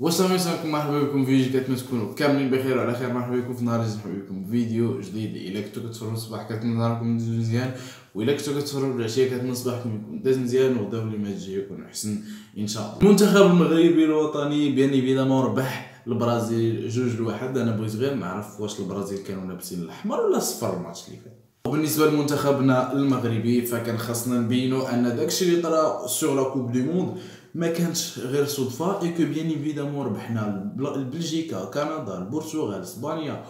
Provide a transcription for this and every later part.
والسلام عليكم مرحبا بكم. في فيديو كاتمنى تكونوا كاملين بخير وعلى خير. مرحبا بكم. في نهار مرحبا بكم. في فيديو جديد. الا كنتو كتفرجوا الصباح كاتمنى نهاركم يدوز مزيان والا كنتو كتفرجوا العشية كاتمنى صباحكم يكون داز مزيان وغدا اللي ما تجي يكون أحسن إن شاء الله. المنتخب المغربي الوطني bien évidemment ربح البرازيل. جوج لواحد. أنا بغيت غير نعرف واش البرازيل كانوا لابسين الأحمر ولا الصفر الماتش اللي فات. وبالنسبة لمنتخبنا المغربي فكان خاصنا نبينوا أن داكشي اللي طرا sur la coupe du monde ما كانتش غير صدفة et que bien évidemment ربحنا بلجيكا كندا البرتغال إسبانيا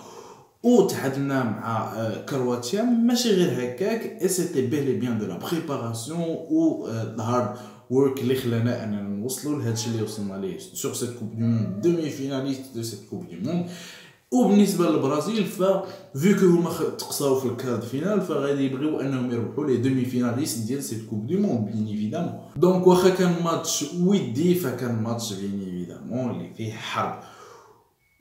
وتعادلنا مع كرواتيا. ماشي غير هكاك et c'était bel et bien de la préparation و ال hard work اللي خلانا أننا نوصلوا لهادشي اللي وصلنا ليه sur cette coupe du monde demi-finaliste de cette coupe du monde وبالنسبه للبرازيل ف vu que هما تقصاو في ال quart de finale فغادي يبغيو أنهم يربحوا les demi-finalistes ديال cette coupe du monde bien évidemment donc واخا كان ماتش ودي فكان ماتش bien évidemment اللي فيه حرب.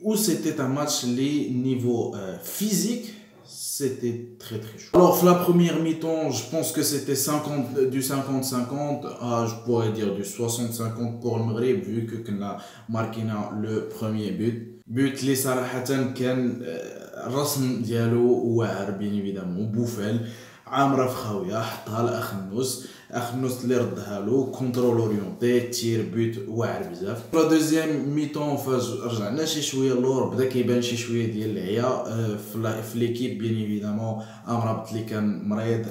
و سيتي ان ماتش اللي نيفو فيزيك c'était très très chaud. Alors, la première mi-temps, je pense que c'était 50, du 50-50 à, je pourrais dire, du 60-50 pour le Maghreb, vu que qu'on a marqué le premier but. But اللي صراحة كان الرسم ديالو واعر بيان ايفيدامون بوفال عامره في خاويه حطها لاخ النص. أخ النص اللي ردها له كونترول اورينتي تير بوت واعر بزاف. لا دوزيام ميتون فاز رجعنا شي شوية اللور بدا كيبان شي شوية ديال العيا. في l'équipe bien évidemment امرابط اللي كان مريض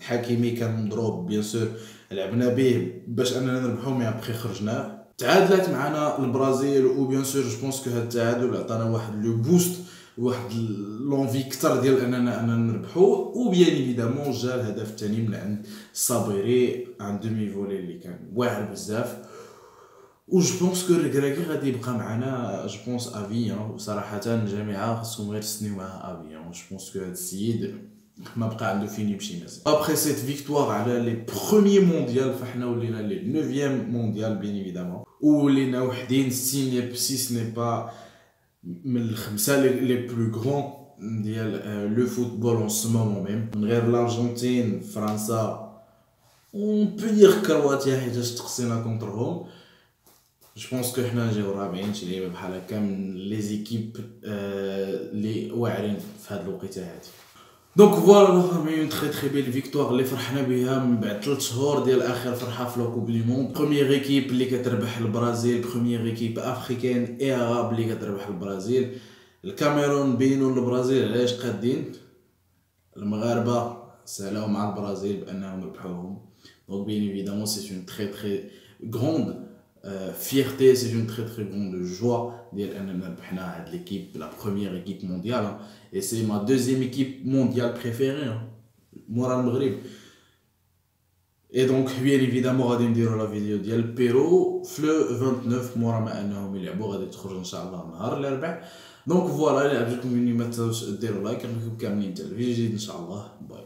حكيمي كان مضروب bien sûr لعبنا به باش أننا نربحو mais après خرجنا. تعادلت معنا البرازيل و bien sûr je pense que هاد التعادل عطانا واحد le boost واحد l'envie كثر ديال اننا أننا نربحو. و bien évidemment جا الهدف الثاني من عند صابيري une demi-volée اللي كان واعر بزاف. و je pense que ريكراكي غادي يبقى معنا je pense et في صراحة الجامعة خاصهم غير يستنيو معاه et je pense que هاد السيد ما بقى عنده فين يمشي مزيان après cette victoire على les premiers mondial فإحنا ولينا les neuvièmes mondial bien évidemment ولينا وحدين si si si pas من الخمسة les plus grands ديال le football en ce moment même من غير الأرجنتين فرنسا. on peut dire كرواتيا حيتاش تقصينا contre هم je pense que حنا نجيو رابعين شي لعيبة بحال هكا من les équipes لي واعرين في هاد الوقيتة هادي. donc voilà une très très belle victoire اللي فرحنا بها من بعد 3 شهور ديال اخر فرحه في la coupe du monde première équipe اللي كتربح البرازيل première équipe africaine et arabe اللي كتربح البرازيل الكاميرون بينوا البرازيل علاش قادين المغاربه سالاو مع البرازيل بانهم ربحوهم دونك بيان ايفيدامون سي اون تري تري غروند fierté, c'est une très très grande joie d'être l'équipe, la première équipe mondiale. Hein. Et c'est ma deuxième équipe mondiale préférée, hein. moi le Maghreb. Et donc, bien évidemment, غادي نديرو لا فيديو ديال بيرو في لو 29 مورا ما انهم يلعبوا غادي تخرج ان شاء الله نهار الاربعاء دونك فوالا الا عجبكم الفيديو ما تنساوش ديروا لايك نشوفكم كاملين حتى الفيديو جديد ان شاء الله باي